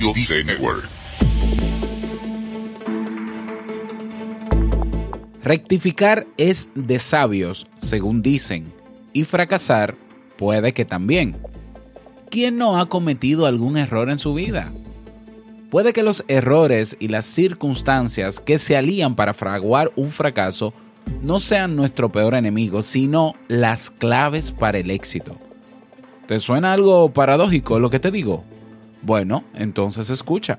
Network. Rectificar es de sabios, según dicen, y fracasar puede que también. ¿Quién no ha cometido algún error en su vida? Puede que los errores y las circunstancias que se alían para fraguar un fracaso no sean nuestro peor enemigo, sino las claves para el éxito. ¿Te suena algo paradójico lo que te digo? Bueno, entonces escucha.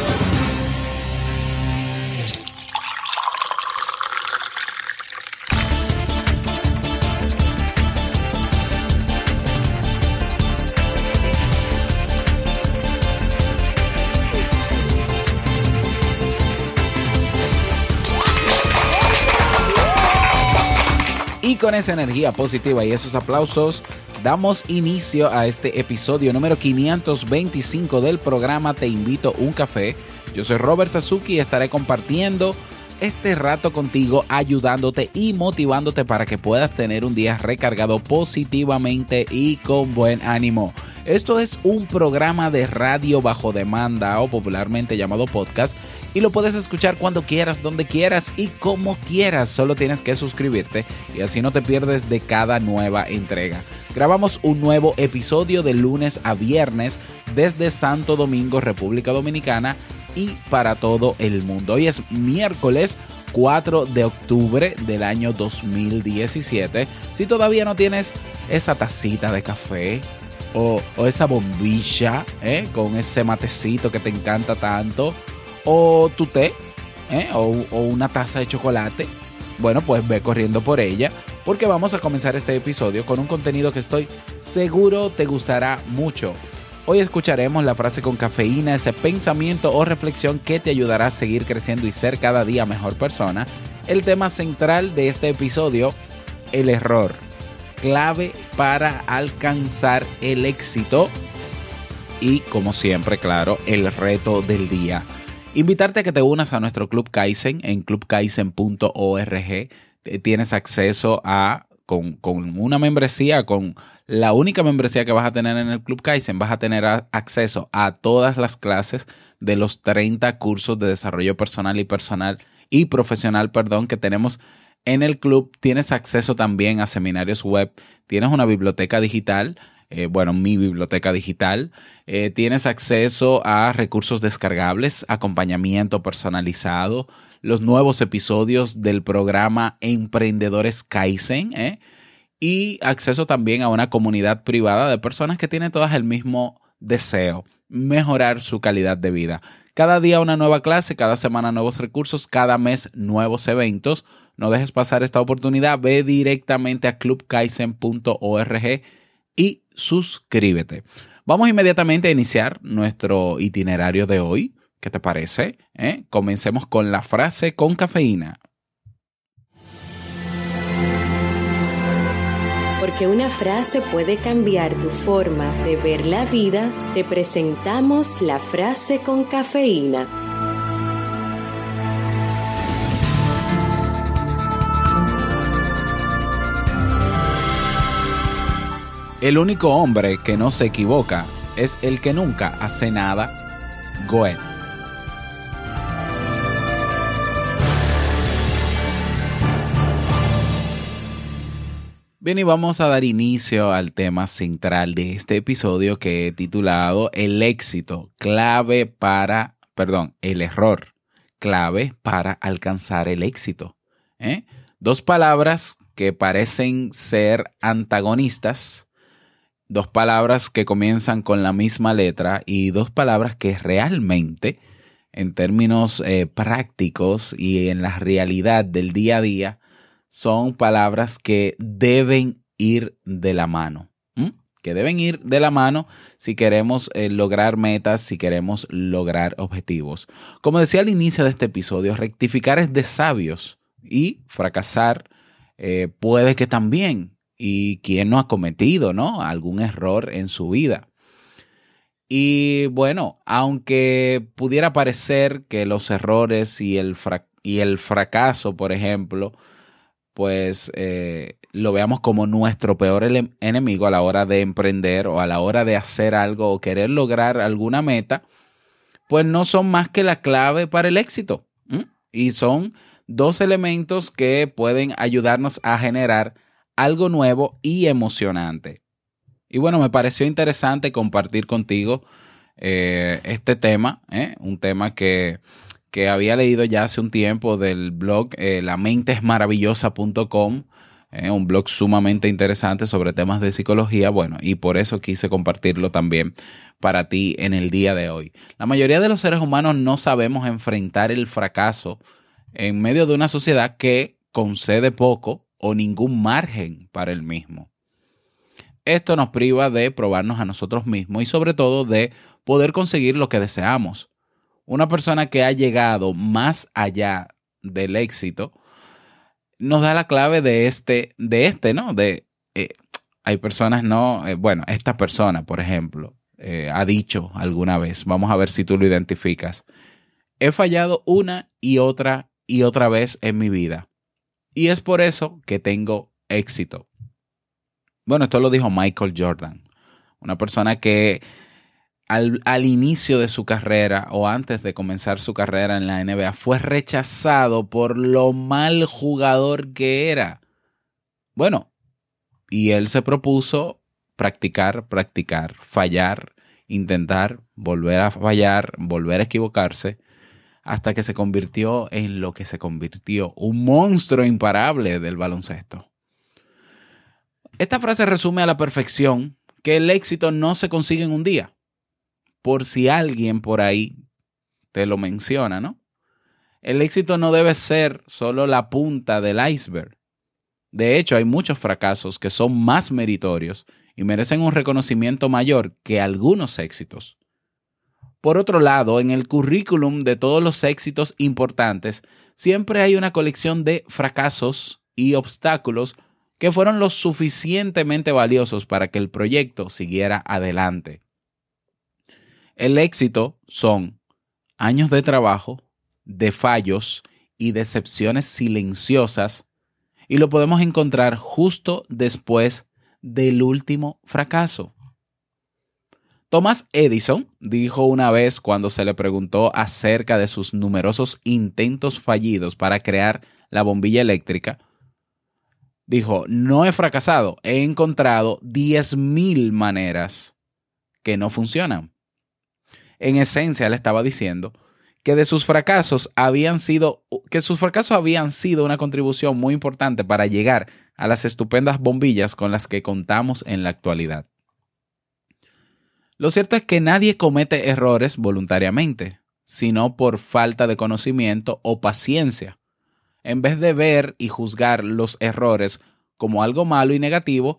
Con esa energía positiva y esos aplausos, damos inicio a este episodio número 525 del programa Te invito un café. Yo soy Robert Sasuki y estaré compartiendo este rato contigo, ayudándote y motivándote para que puedas tener un día recargado positivamente y con buen ánimo. Esto es un programa de radio bajo demanda o popularmente llamado podcast y lo puedes escuchar cuando quieras, donde quieras y como quieras. Solo tienes que suscribirte y así no te pierdes de cada nueva entrega. Grabamos un nuevo episodio de lunes a viernes desde Santo Domingo, República Dominicana y para todo el mundo. Hoy es miércoles 4 de octubre del año 2017. Si todavía no tienes esa tacita de café, o, esa bombilla ¿eh? con ese matecito que te encanta tanto, o tu té, ¿eh? o, o una taza de chocolate, bueno, pues ve corriendo por ella, porque vamos a comenzar este episodio con un contenido que estoy seguro te gustará mucho. Hoy escucharemos la frase con cafeína, ese pensamiento o reflexión que te ayudará a seguir creciendo y ser cada día mejor persona. El tema central de este episodio, el error clave para alcanzar el éxito y como siempre, claro, el reto del día. Invitarte a que te unas a nuestro Club Kaizen en clubkaizen.org. Eh, tienes acceso a, con, con, una membresía, con la única membresía que vas a tener en el Club Kaizen, vas a tener acceso a todas las clases de los 30 cursos de desarrollo personal y personal y profesional, perdón, que tenemos en el club tienes acceso también a seminarios web, tienes una biblioteca digital, eh, bueno, mi biblioteca digital, eh, tienes acceso a recursos descargables, acompañamiento personalizado, los nuevos episodios del programa Emprendedores Kaizen, ¿eh? y acceso también a una comunidad privada de personas que tienen todas el mismo deseo, mejorar su calidad de vida. Cada día una nueva clase, cada semana nuevos recursos, cada mes nuevos eventos no dejes pasar esta oportunidad. Ve directamente a clubkaizen.org y suscríbete. Vamos inmediatamente a iniciar nuestro itinerario de hoy. ¿Qué te parece? ¿Eh? Comencemos con la frase con cafeína. Porque una frase puede cambiar tu forma de ver la vida, te presentamos la frase con cafeína. El único hombre que no se equivoca es el que nunca hace nada. Goethe. Bien, y vamos a dar inicio al tema central de este episodio que he titulado El éxito, clave para, perdón, el error, clave para alcanzar el éxito. ¿eh? Dos palabras que parecen ser antagonistas, dos palabras que comienzan con la misma letra y dos palabras que realmente, en términos eh, prácticos y en la realidad del día a día, son palabras que deben ir de la mano. que deben ir de la mano si queremos eh, lograr metas, si queremos lograr objetivos. Como decía al inicio de este episodio, rectificar es de sabios y fracasar eh, puede que también. Y quien no ha cometido, ¿no? Algún error en su vida. Y bueno, aunque pudiera parecer que los errores y el, y el fracaso, por ejemplo, pues eh, lo veamos como nuestro peor enemigo a la hora de emprender o a la hora de hacer algo o querer lograr alguna meta, pues no son más que la clave para el éxito. Y son dos elementos que pueden ayudarnos a generar algo nuevo y emocionante. Y bueno, me pareció interesante compartir contigo eh, este tema, ¿eh? un tema que que había leído ya hace un tiempo del blog eh, lamentesmaravillosa.com, eh, un blog sumamente interesante sobre temas de psicología, bueno, y por eso quise compartirlo también para ti en el día de hoy. La mayoría de los seres humanos no sabemos enfrentar el fracaso en medio de una sociedad que concede poco o ningún margen para el mismo. Esto nos priva de probarnos a nosotros mismos y sobre todo de poder conseguir lo que deseamos una persona que ha llegado más allá del éxito, nos da la clave de este, de este, ¿no? De, eh, hay personas, no, eh, bueno, esta persona, por ejemplo, eh, ha dicho alguna vez, vamos a ver si tú lo identificas, he fallado una y otra y otra vez en mi vida. Y es por eso que tengo éxito. Bueno, esto lo dijo Michael Jordan, una persona que al, inicio de su carrera o antes de comenzar su carrera en la NBA fue rechazado por lo mal jugador que era. Bueno, y él se propuso practicar, practicar, fallar, intentar, volver a fallar, volver a equivocarse, hasta que se convirtió en lo que se convirtió, un monstruo imparable del baloncesto. Esta frase resume a la perfección que el éxito no se consigue en un día por si alguien por ahí te lo menciona, ¿no? El éxito no debe ser solo la punta del iceberg. De hecho, hay muchos fracasos que son más meritorios y merecen un reconocimiento mayor que algunos éxitos. Por otro lado, en el currículum de todos los éxitos importantes, siempre hay una colección de fracasos y obstáculos que fueron lo suficientemente valiosos para que el proyecto siguiera adelante. El éxito son años de trabajo, de fallos y decepciones silenciosas y lo podemos encontrar justo después del último fracaso. Thomas Edison dijo una vez cuando se le preguntó acerca de sus numerosos intentos fallidos para crear la bombilla eléctrica, dijo, no he fracasado, he encontrado 10.000 maneras que no funcionan en esencia le estaba diciendo que de sus fracasos habían sido que sus fracasos habían sido una contribución muy importante para llegar a las estupendas bombillas con las que contamos en la actualidad. Lo cierto es que nadie comete errores voluntariamente, sino por falta de conocimiento o paciencia. En vez de ver y juzgar los errores como algo malo y negativo,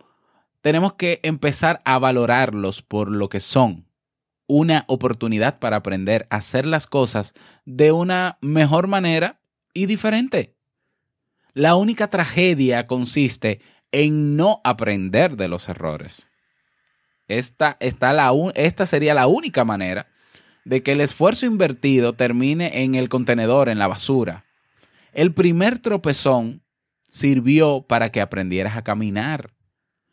tenemos que empezar a valorarlos por lo que son, una oportunidad para aprender a hacer las cosas de una mejor manera y diferente. La única tragedia consiste en no aprender de los errores. Esta, la, esta sería la única manera de que el esfuerzo invertido termine en el contenedor, en la basura. El primer tropezón sirvió para que aprendieras a caminar.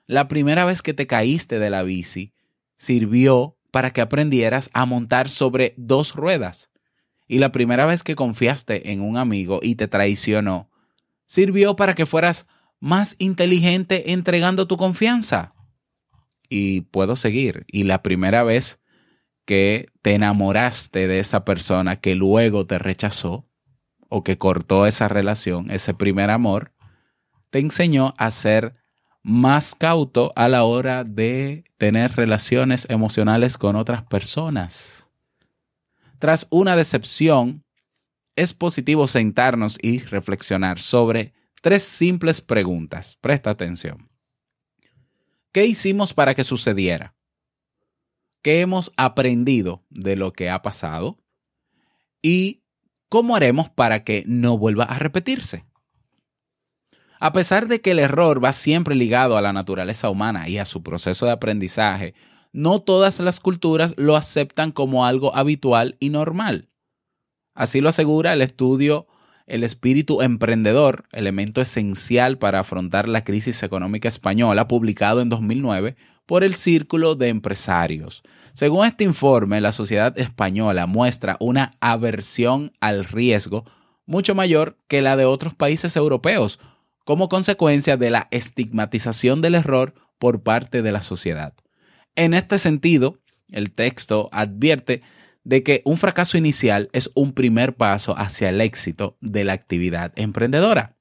La primera vez que te caíste de la bici sirvió para que aprendieras a montar sobre dos ruedas. Y la primera vez que confiaste en un amigo y te traicionó, sirvió para que fueras más inteligente entregando tu confianza. Y puedo seguir. Y la primera vez que te enamoraste de esa persona que luego te rechazó o que cortó esa relación, ese primer amor, te enseñó a ser más cauto a la hora de tener relaciones emocionales con otras personas. Tras una decepción, es positivo sentarnos y reflexionar sobre tres simples preguntas. Presta atención. ¿Qué hicimos para que sucediera? ¿Qué hemos aprendido de lo que ha pasado? ¿Y cómo haremos para que no vuelva a repetirse? A pesar de que el error va siempre ligado a la naturaleza humana y a su proceso de aprendizaje, no todas las culturas lo aceptan como algo habitual y normal. Así lo asegura el estudio El espíritu emprendedor, elemento esencial para afrontar la crisis económica española, publicado en 2009 por el Círculo de Empresarios. Según este informe, la sociedad española muestra una aversión al riesgo mucho mayor que la de otros países europeos, como consecuencia de la estigmatización del error por parte de la sociedad. En este sentido, el texto advierte de que un fracaso inicial es un primer paso hacia el éxito de la actividad emprendedora.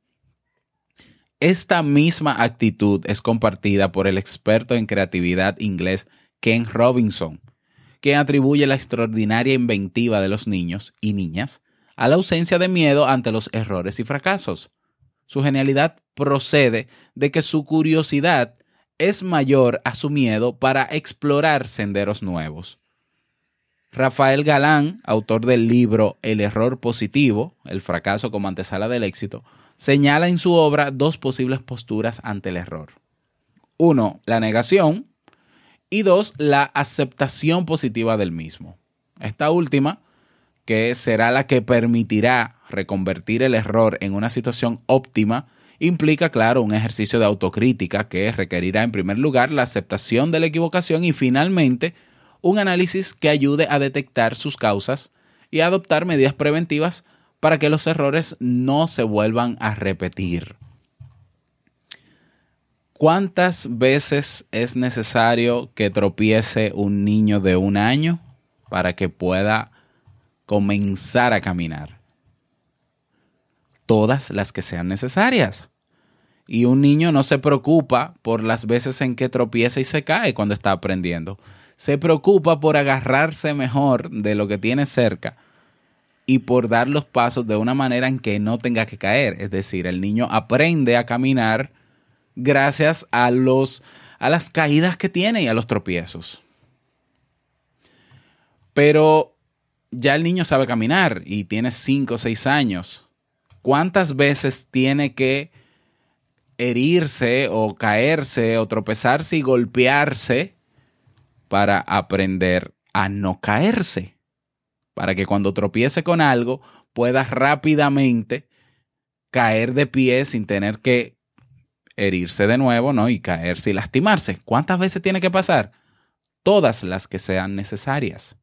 Esta misma actitud es compartida por el experto en creatividad inglés Ken Robinson, que atribuye la extraordinaria inventiva de los niños y niñas a la ausencia de miedo ante los errores y fracasos. Su genialidad procede de que su curiosidad es mayor a su miedo para explorar senderos nuevos. Rafael Galán, autor del libro El error positivo, el fracaso como antesala del éxito, señala en su obra dos posibles posturas ante el error. Uno, la negación y dos, la aceptación positiva del mismo. Esta última que será la que permitirá reconvertir el error en una situación óptima, implica, claro, un ejercicio de autocrítica que requerirá en primer lugar la aceptación de la equivocación y finalmente un análisis que ayude a detectar sus causas y a adoptar medidas preventivas para que los errores no se vuelvan a repetir. ¿Cuántas veces es necesario que tropiece un niño de un año para que pueda comenzar a caminar. Todas las que sean necesarias. Y un niño no se preocupa por las veces en que tropieza y se cae cuando está aprendiendo. Se preocupa por agarrarse mejor de lo que tiene cerca y por dar los pasos de una manera en que no tenga que caer. Es decir, el niño aprende a caminar gracias a, los, a las caídas que tiene y a los tropiezos. Pero ya el niño sabe caminar y tiene 5 o 6 años. ¿Cuántas veces tiene que herirse o caerse o tropezarse y golpearse para aprender a no caerse? Para que cuando tropiece con algo pueda rápidamente caer de pie sin tener que herirse de nuevo, ¿no? Y caerse y lastimarse. ¿Cuántas veces tiene que pasar? Todas las que sean necesarias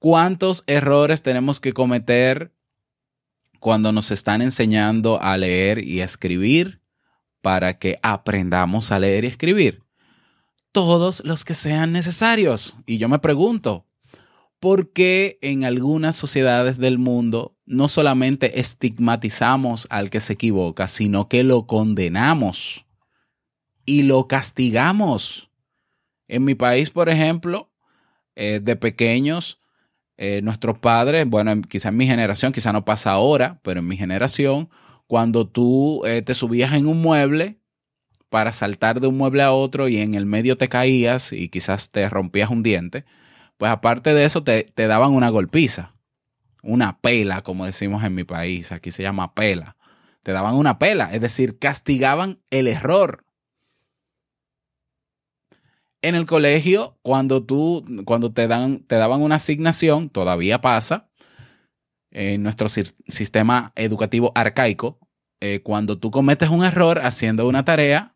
cuántos errores tenemos que cometer cuando nos están enseñando a leer y a escribir para que aprendamos a leer y escribir. Todos los que sean necesarios. Y yo me pregunto, ¿por qué en algunas sociedades del mundo no solamente estigmatizamos al que se equivoca, sino que lo condenamos y lo castigamos? En mi país, por ejemplo, eh, de pequeños, eh, nuestros padres, bueno, quizá en mi generación, quizá no pasa ahora, pero en mi generación, cuando tú eh, te subías en un mueble para saltar de un mueble a otro y en el medio te caías y quizás te rompías un diente, pues aparte de eso te, te daban una golpiza, una pela, como decimos en mi país, aquí se llama pela. Te daban una pela, es decir, castigaban el error. En el colegio, cuando tú, cuando te dan, te daban una asignación, todavía pasa, en nuestro sistema educativo arcaico, eh, cuando tú cometes un error haciendo una tarea,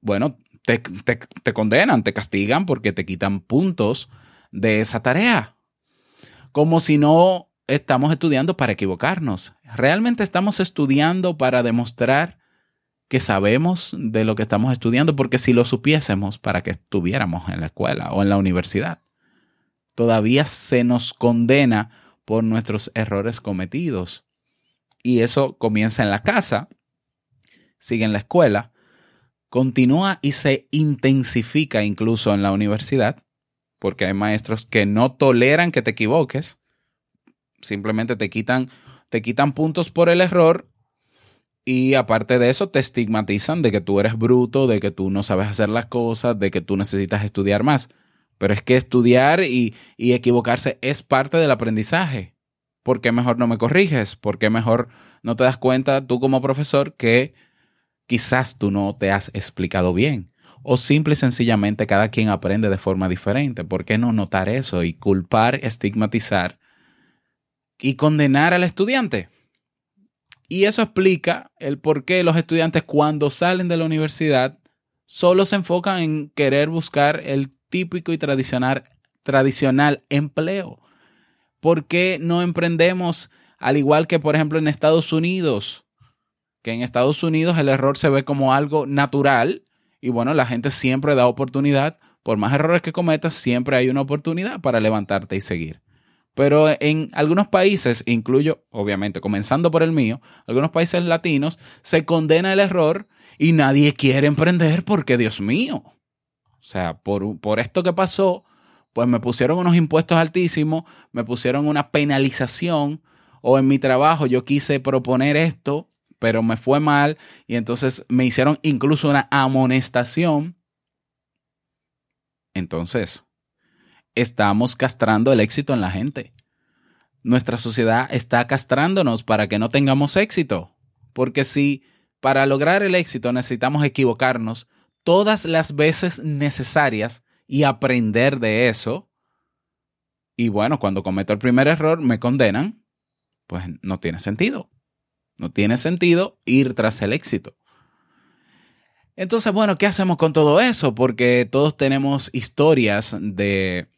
bueno, te, te, condenan, te castigan porque te quitan puntos de esa tarea. Como si no estamos estudiando para equivocarnos. Realmente estamos estudiando para demostrar que sabemos de lo que estamos estudiando, porque si lo supiésemos para que estuviéramos en la escuela o en la universidad, todavía se nos condena por nuestros errores cometidos. Y eso comienza en la casa, sigue en la escuela, continúa y se intensifica incluso en la universidad, porque hay maestros que no toleran que te equivoques, simplemente te quitan, te quitan puntos por el error Y aparte de eso, te estigmatizan de que tú eres bruto, de que tú no sabes hacer las cosas, de que tú necesitas estudiar más. Pero es que estudiar y, y equivocarse es parte del aprendizaje. ¿Por qué mejor no me corriges? ¿Por qué mejor no te das cuenta tú como profesor que quizás tú no te has explicado bien? O simple y sencillamente cada quien aprende de forma diferente. ¿Por qué no notar eso y culpar, estigmatizar y condenar al estudiante? Y eso explica el por qué los estudiantes cuando salen de la universidad solo se enfocan en querer buscar el típico y tradicional, tradicional empleo. ¿Por qué no emprendemos al igual que, por ejemplo, en Estados Unidos? Que en Estados Unidos el error se ve como algo natural y bueno, la gente siempre da oportunidad. Por más errores que cometas, siempre hay una oportunidad para levantarte y seguir. Pero en algunos países, incluyo, obviamente, comenzando por el mío, algunos países latinos, se condena el error y nadie quiere emprender porque, Dios mío, o sea, por, por esto que pasó, pues me pusieron unos impuestos altísimos, me pusieron una penalización, o en mi trabajo yo quise proponer esto, pero me fue mal, y entonces me hicieron incluso una amonestación. Entonces, estamos castrando el éxito en la gente. Nuestra sociedad está castrándonos para que no tengamos éxito. Porque si para lograr el éxito necesitamos equivocarnos todas las veces necesarias y aprender de eso, y bueno, cuando cometo el primer error me condenan, pues no tiene sentido. No tiene sentido ir tras el éxito. Entonces, bueno, ¿qué hacemos con todo eso? Porque todos tenemos historias de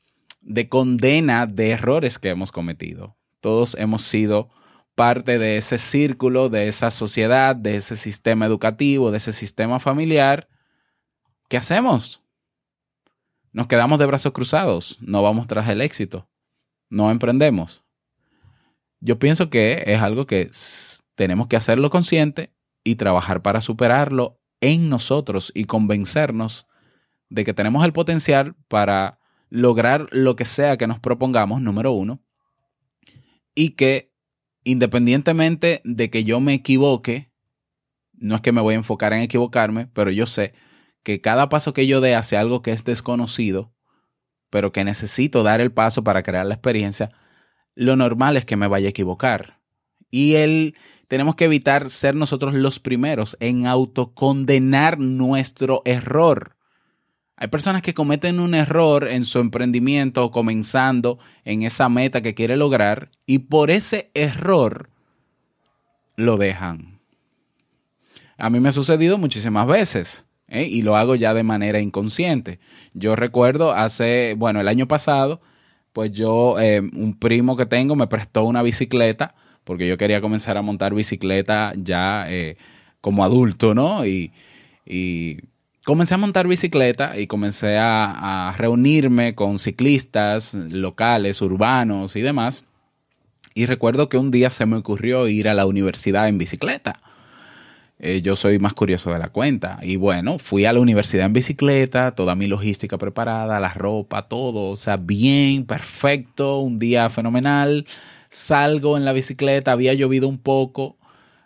de condena de errores que hemos cometido. Todos hemos sido parte de ese círculo, de esa sociedad, de ese sistema educativo, de ese sistema familiar. ¿Qué hacemos? Nos quedamos de brazos cruzados, no vamos tras el éxito, no emprendemos. Yo pienso que es algo que tenemos que hacerlo consciente y trabajar para superarlo en nosotros y convencernos de que tenemos el potencial para lograr lo que sea que nos propongamos, número uno, y que independientemente de que yo me equivoque, no es que me voy a enfocar en equivocarme, pero yo sé que cada paso que yo dé hacia algo que es desconocido, pero que necesito dar el paso para crear la experiencia, lo normal es que me vaya a equivocar. Y el, tenemos que evitar ser nosotros los primeros en autocondenar nuestro error. Hay personas que cometen un error en su emprendimiento comenzando en esa meta que quiere lograr y por ese error lo dejan. A mí me ha sucedido muchísimas veces ¿eh? y lo hago ya de manera inconsciente. Yo recuerdo hace, bueno, el año pasado, pues yo, eh, un primo que tengo me prestó una bicicleta porque yo quería comenzar a montar bicicleta ya eh, como adulto, ¿no? Y, comencé a montar bicicleta y comencé a, reunirme con ciclistas locales, urbanos y demás. Y recuerdo que un día se me ocurrió ir a la universidad en bicicleta. Eh, yo soy más curioso de la cuenta. Y bueno, fui a la universidad en bicicleta, toda mi logística preparada, la ropa, todo, o sea, bien, perfecto, un día fenomenal. Salgo en la bicicleta, había llovido un poco,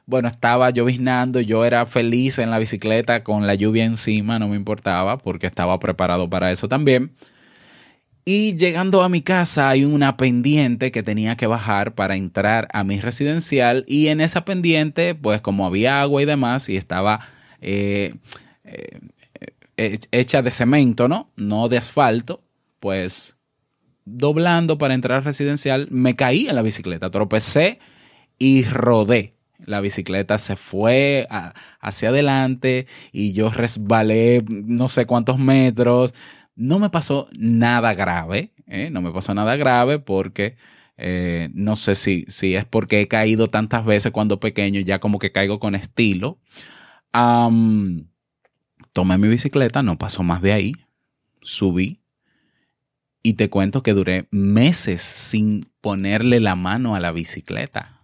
bueno, estaba lloviznando, yo era feliz en la bicicleta con la lluvia encima, no me importaba porque estaba preparado para eso también. Y llegando a mi casa hay una pendiente que tenía que bajar para entrar a mi residencial y en esa pendiente, pues como había agua y demás y estaba eh, eh, eh, hecha de cemento, ¿no? No de asfalto, pues doblando para entrar al residencial me caí en la bicicleta, tropecé y rodé la bicicleta se fue hacia adelante y yo resbalé no sé cuántos metros. No me pasó nada grave, ¿eh? no me pasó nada grave porque eh, no sé si, si es porque he caído tantas veces cuando pequeño, ya como que caigo con estilo. tomé mi bicicleta, no pasó más de ahí, subí y te cuento que duré meses sin ponerle la mano a la bicicleta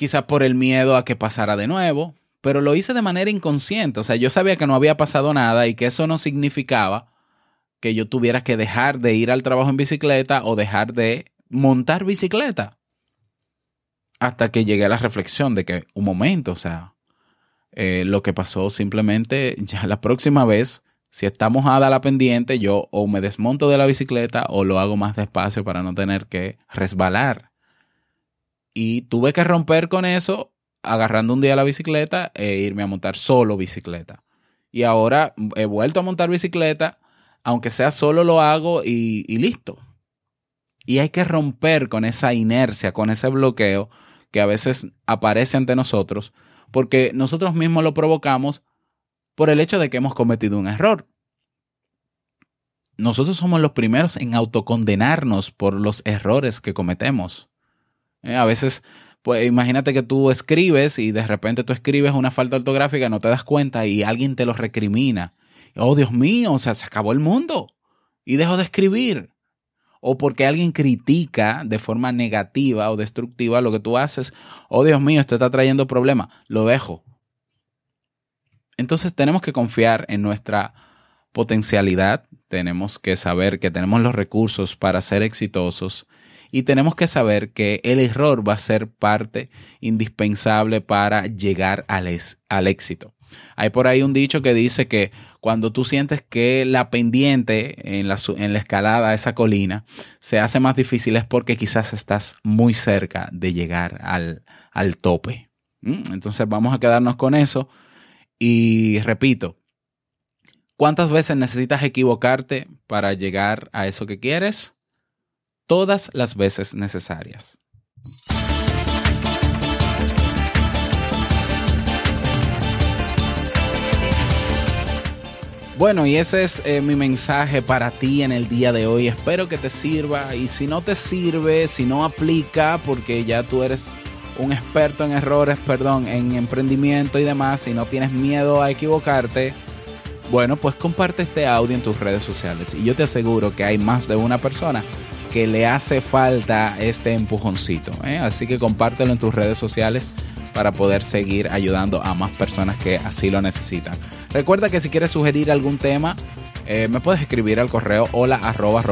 quizás por el miedo a que pasara de nuevo, pero lo hice de manera inconsciente. O sea, yo sabía que no había pasado nada y que eso no significaba que yo tuviera que dejar de ir al trabajo en bicicleta o dejar de montar bicicleta. hasta que llegué a la reflexión de que un momento, o sea, eh, lo que pasó simplemente ya la próxima vez, si está mojada la pendiente, yo o me desmonto de la bicicleta o lo hago más despacio para no tener que resbalar. Y tuve que romper con eso agarrando un día la bicicleta e irme a montar solo bicicleta. Y ahora he vuelto a montar bicicleta, aunque sea solo lo hago y, y listo. Y hay que romper con esa inercia, con ese bloqueo que a veces aparece ante nosotros, porque nosotros mismos lo provocamos por el hecho de que hemos cometido un error. Nosotros somos los primeros en autocondenarnos por los errores que cometemos. Eh, a veces, pues imagínate que tú escribes y de repente tú escribes una falta ortográfica, no te das cuenta y alguien te lo recrimina. Oh, Dios mío, o sea, se acabó el mundo. Y dejo de escribir o porque alguien critica de forma negativa o destructiva lo que tú haces, oh Dios mío, esto está trayendo problemas, lo dejo. Entonces tenemos que confiar en nuestra potencialidad, tenemos que saber que tenemos los recursos para ser exitosos y tenemos que saber que el error va a ser parte indispensable para llegar al, al éxito. Hay por ahí un dicho que dice que cuando tú sientes que la pendiente en la, en la escalada a esa colina se hace más difícil es porque quizás estás muy cerca de llegar al, al tope. ¿Mm? Entonces vamos a quedarnos con eso. Y repito, ¿cuántas veces necesitas equivocarte para llegar a eso que quieres? Todas las veces necesarias. Bueno, y ese es eh, mi mensaje para ti en el día de hoy. Espero que te sirva y si no te sirve, si no aplica, porque ya tú eres un experto en errores, perdón, en emprendimiento y demás, y no tienes miedo a equivocarte, bueno, pues comparte este audio en tus redes sociales y yo te aseguro que hay más de una persona que le hace falta este empujoncito. ¿eh? Así que compártelo en tus redes sociales para poder seguir ayudando a más personas que así lo necesitan. Recuerda que si quieres sugerir algún tema, eh, me puedes escribir al correo hola arroba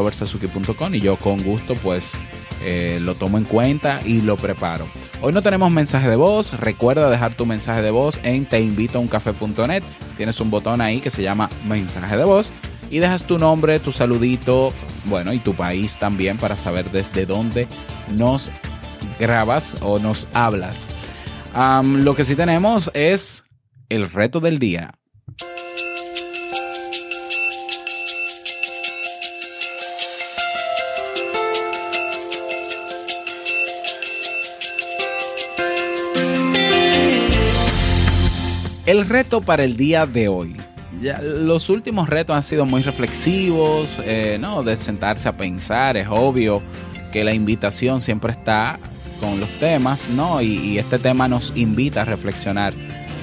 y yo con gusto pues eh, lo tomo en cuenta y lo preparo. Hoy no tenemos mensaje de voz, recuerda dejar tu mensaje de voz en teinvitouncafé.net. Tienes un botón ahí que se llama mensaje de voz y dejas tu nombre, tu saludito, bueno, y tu país también para saber desde dónde nos grabas o nos hablas. lo que sí tenemos es el reto del día. El reto para el día de hoy. Los últimos retos han sido muy reflexivos, eh, ¿no? De sentarse a pensar, es obvio que la invitación siempre está con los temas, ¿no? Y, este tema nos invita a reflexionar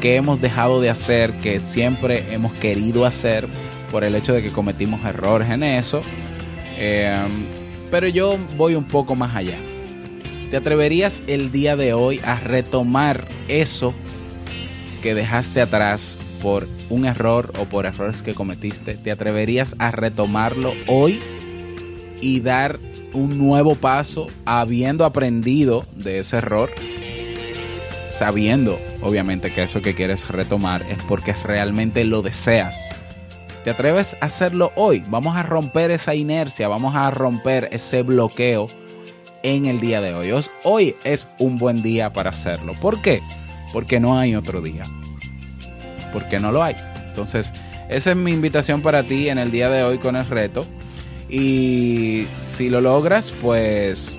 qué hemos dejado de hacer, que siempre hemos querido hacer por el hecho de que cometimos errores en eso. Em, pero yo voy un poco más allá. ¿Te atreverías el día de hoy a retomar eso que dejaste atrás por un error o por errores que cometiste, ¿te atreverías a retomarlo hoy y dar un nuevo paso habiendo aprendido de ese error? Sabiendo, obviamente, que eso que quieres retomar es porque realmente lo deseas. ¿Te atreves a hacerlo hoy? Vamos a romper esa inercia, vamos a romper ese bloqueo en el día de hoy. Hoy es un buen día para hacerlo. ¿Por qué? Porque no hay otro día. Porque no lo hay. Entonces, esa es mi invitación para ti en el día de hoy con el reto. Y si lo logras, pues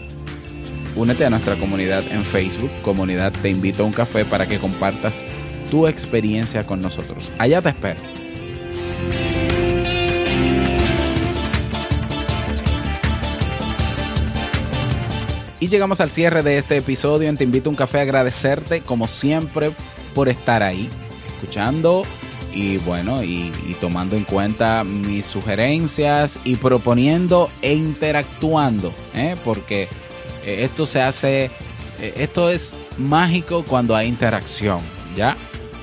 únete a nuestra comunidad en Facebook, comunidad Te Invito a un Café, para que compartas tu experiencia con nosotros. Allá te espero. Llegamos al cierre de este episodio en Te Invito a un Café. Agradecerte, como siempre, por estar ahí, escuchando y bueno, y, tomando en cuenta mis sugerencias y proponiendo e interactuando, ¿eh? porque eh, esto se hace, eh, esto es mágico cuando hay interacción, ¿ya?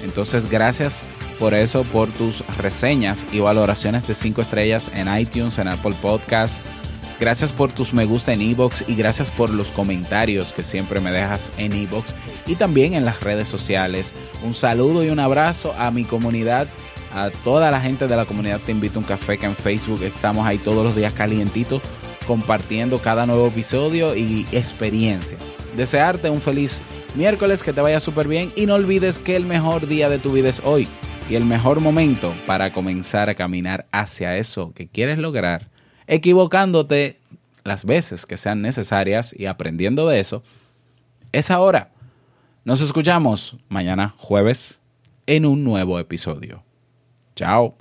Entonces, gracias por eso, por tus reseñas y valoraciones de 5 estrellas en iTunes, en Apple Podcasts Gracias por tus me gusta en Ebox y gracias por los comentarios que siempre me dejas en Ebox y también en las redes sociales. Un saludo y un abrazo a mi comunidad, a toda la gente de la comunidad Te invito a un café que en Facebook estamos ahí todos los días calientitos compartiendo cada nuevo episodio y experiencias. Desearte un feliz miércoles, que te vaya súper bien y no olvides que el mejor día de tu vida es hoy y el mejor momento para comenzar a caminar hacia eso que quieres lograr equivocándote las veces que sean necesarias y aprendiendo de eso, es ahora. Nos escuchamos mañana jueves en un nuevo episodio. Chao.